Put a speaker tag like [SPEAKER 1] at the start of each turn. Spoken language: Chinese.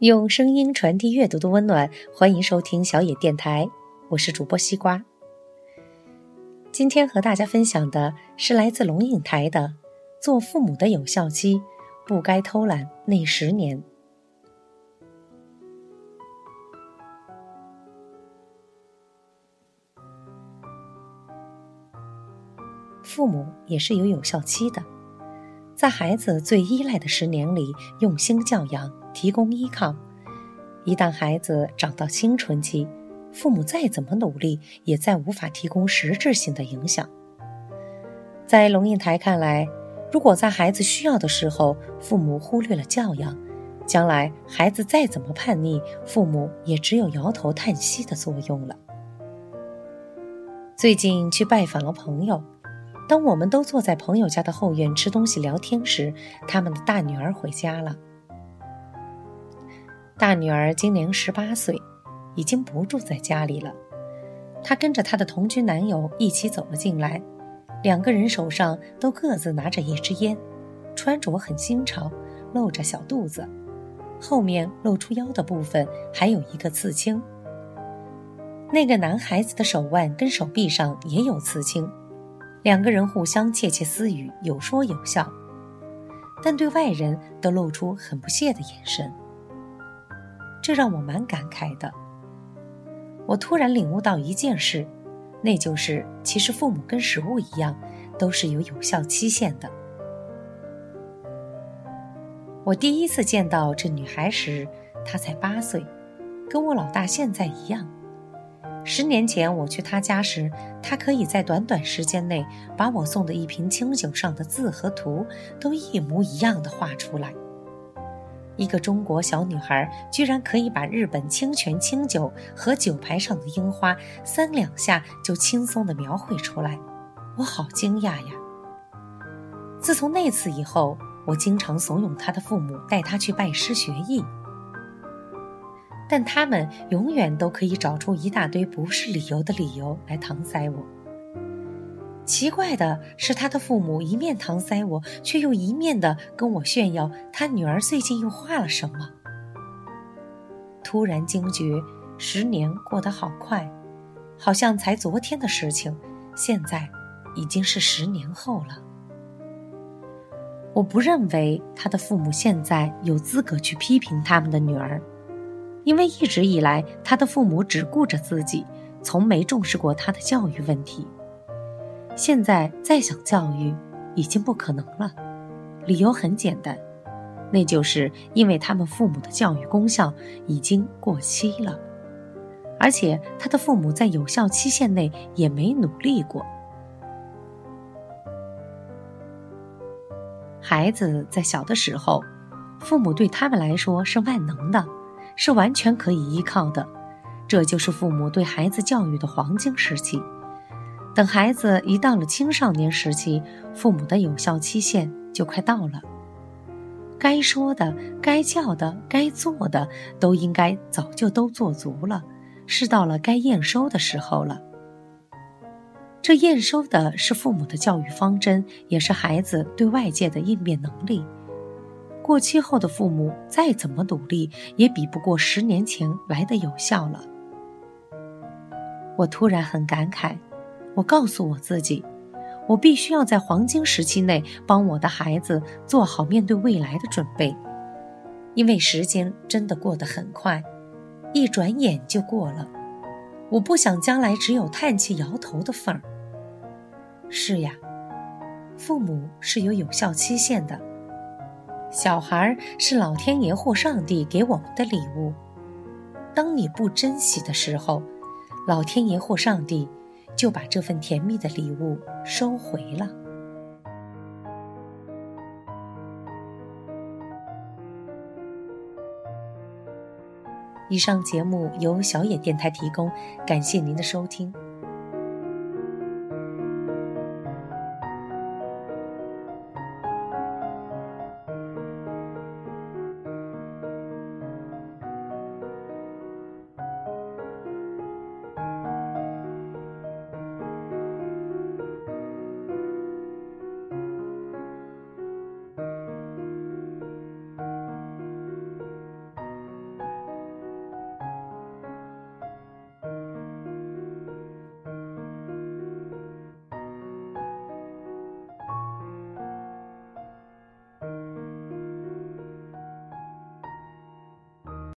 [SPEAKER 1] 用声音传递阅读的温暖，欢迎收听小野电台，我是主播西瓜。今天和大家分享的是来自龙应台的《做父母的有效期不该偷懒那十年》。父母也是有有效期的，在孩子最依赖的十年里，用心教养。提供依靠，一旦孩子长到青春期，父母再怎么努力，也再无法提供实质性的影响。在龙应台看来，如果在孩子需要的时候，父母忽略了教养，将来孩子再怎么叛逆，父母也只有摇头叹息的作用了。最近去拜访了朋友，当我们都坐在朋友家的后院吃东西聊天时，他们的大女儿回家了。大女儿今年十八岁，已经不住在家里了。她跟着她的同居男友一起走了进来，两个人手上都各自拿着一支烟，穿着很新潮，露着小肚子，后面露出腰的部分还有一个刺青。那个男孩子的手腕跟手臂上也有刺青，两个人互相窃窃私语，有说有笑，但对外人都露出很不屑的眼神。这让我蛮感慨的。我突然领悟到一件事，那就是其实父母跟食物一样，都是有有效期限的。我第一次见到这女孩时，她才八岁，跟我老大现在一样。十年前我去她家时，她可以在短短时间内把我送的一瓶清酒上的字和图都一模一样的画出来。一个中国小女孩居然可以把日本清泉清酒和酒牌上的樱花三两下就轻松地描绘出来，我好惊讶呀！自从那次以后，我经常怂恿她的父母带她去拜师学艺，但他们永远都可以找出一大堆不是理由的理由来搪塞我。奇怪的是，他的父母一面搪塞我，却又一面的跟我炫耀他女儿最近又画了什么。突然惊觉，十年过得好快，好像才昨天的事情，现在已经是十年后了。我不认为他的父母现在有资格去批评他们的女儿，因为一直以来，他的父母只顾着自己，从没重视过他的教育问题。现在再想教育，已经不可能了。理由很简单，那就是因为他们父母的教育功效已经过期了，而且他的父母在有效期限内也没努力过。孩子在小的时候，父母对他们来说是万能的，是完全可以依靠的，这就是父母对孩子教育的黄金时期。等孩子一到了青少年时期，父母的有效期限就快到了。该说的、该教的、该做的，都应该早就都做足了，是到了该验收的时候了。这验收的是父母的教育方针，也是孩子对外界的应变能力。过期后的父母再怎么努力，也比不过十年前来的有效了。我突然很感慨。我告诉我自己，我必须要在黄金时期内帮我的孩子做好面对未来的准备，因为时间真的过得很快，一转眼就过了。我不想将来只有叹气摇头的份儿。是呀，父母是有有效期限的，小孩是老天爷或上帝给我们的礼物。当你不珍惜的时候，老天爷或上帝。就把这份甜蜜的礼物收回了。以上节目由小野电台提供，感谢您的收听。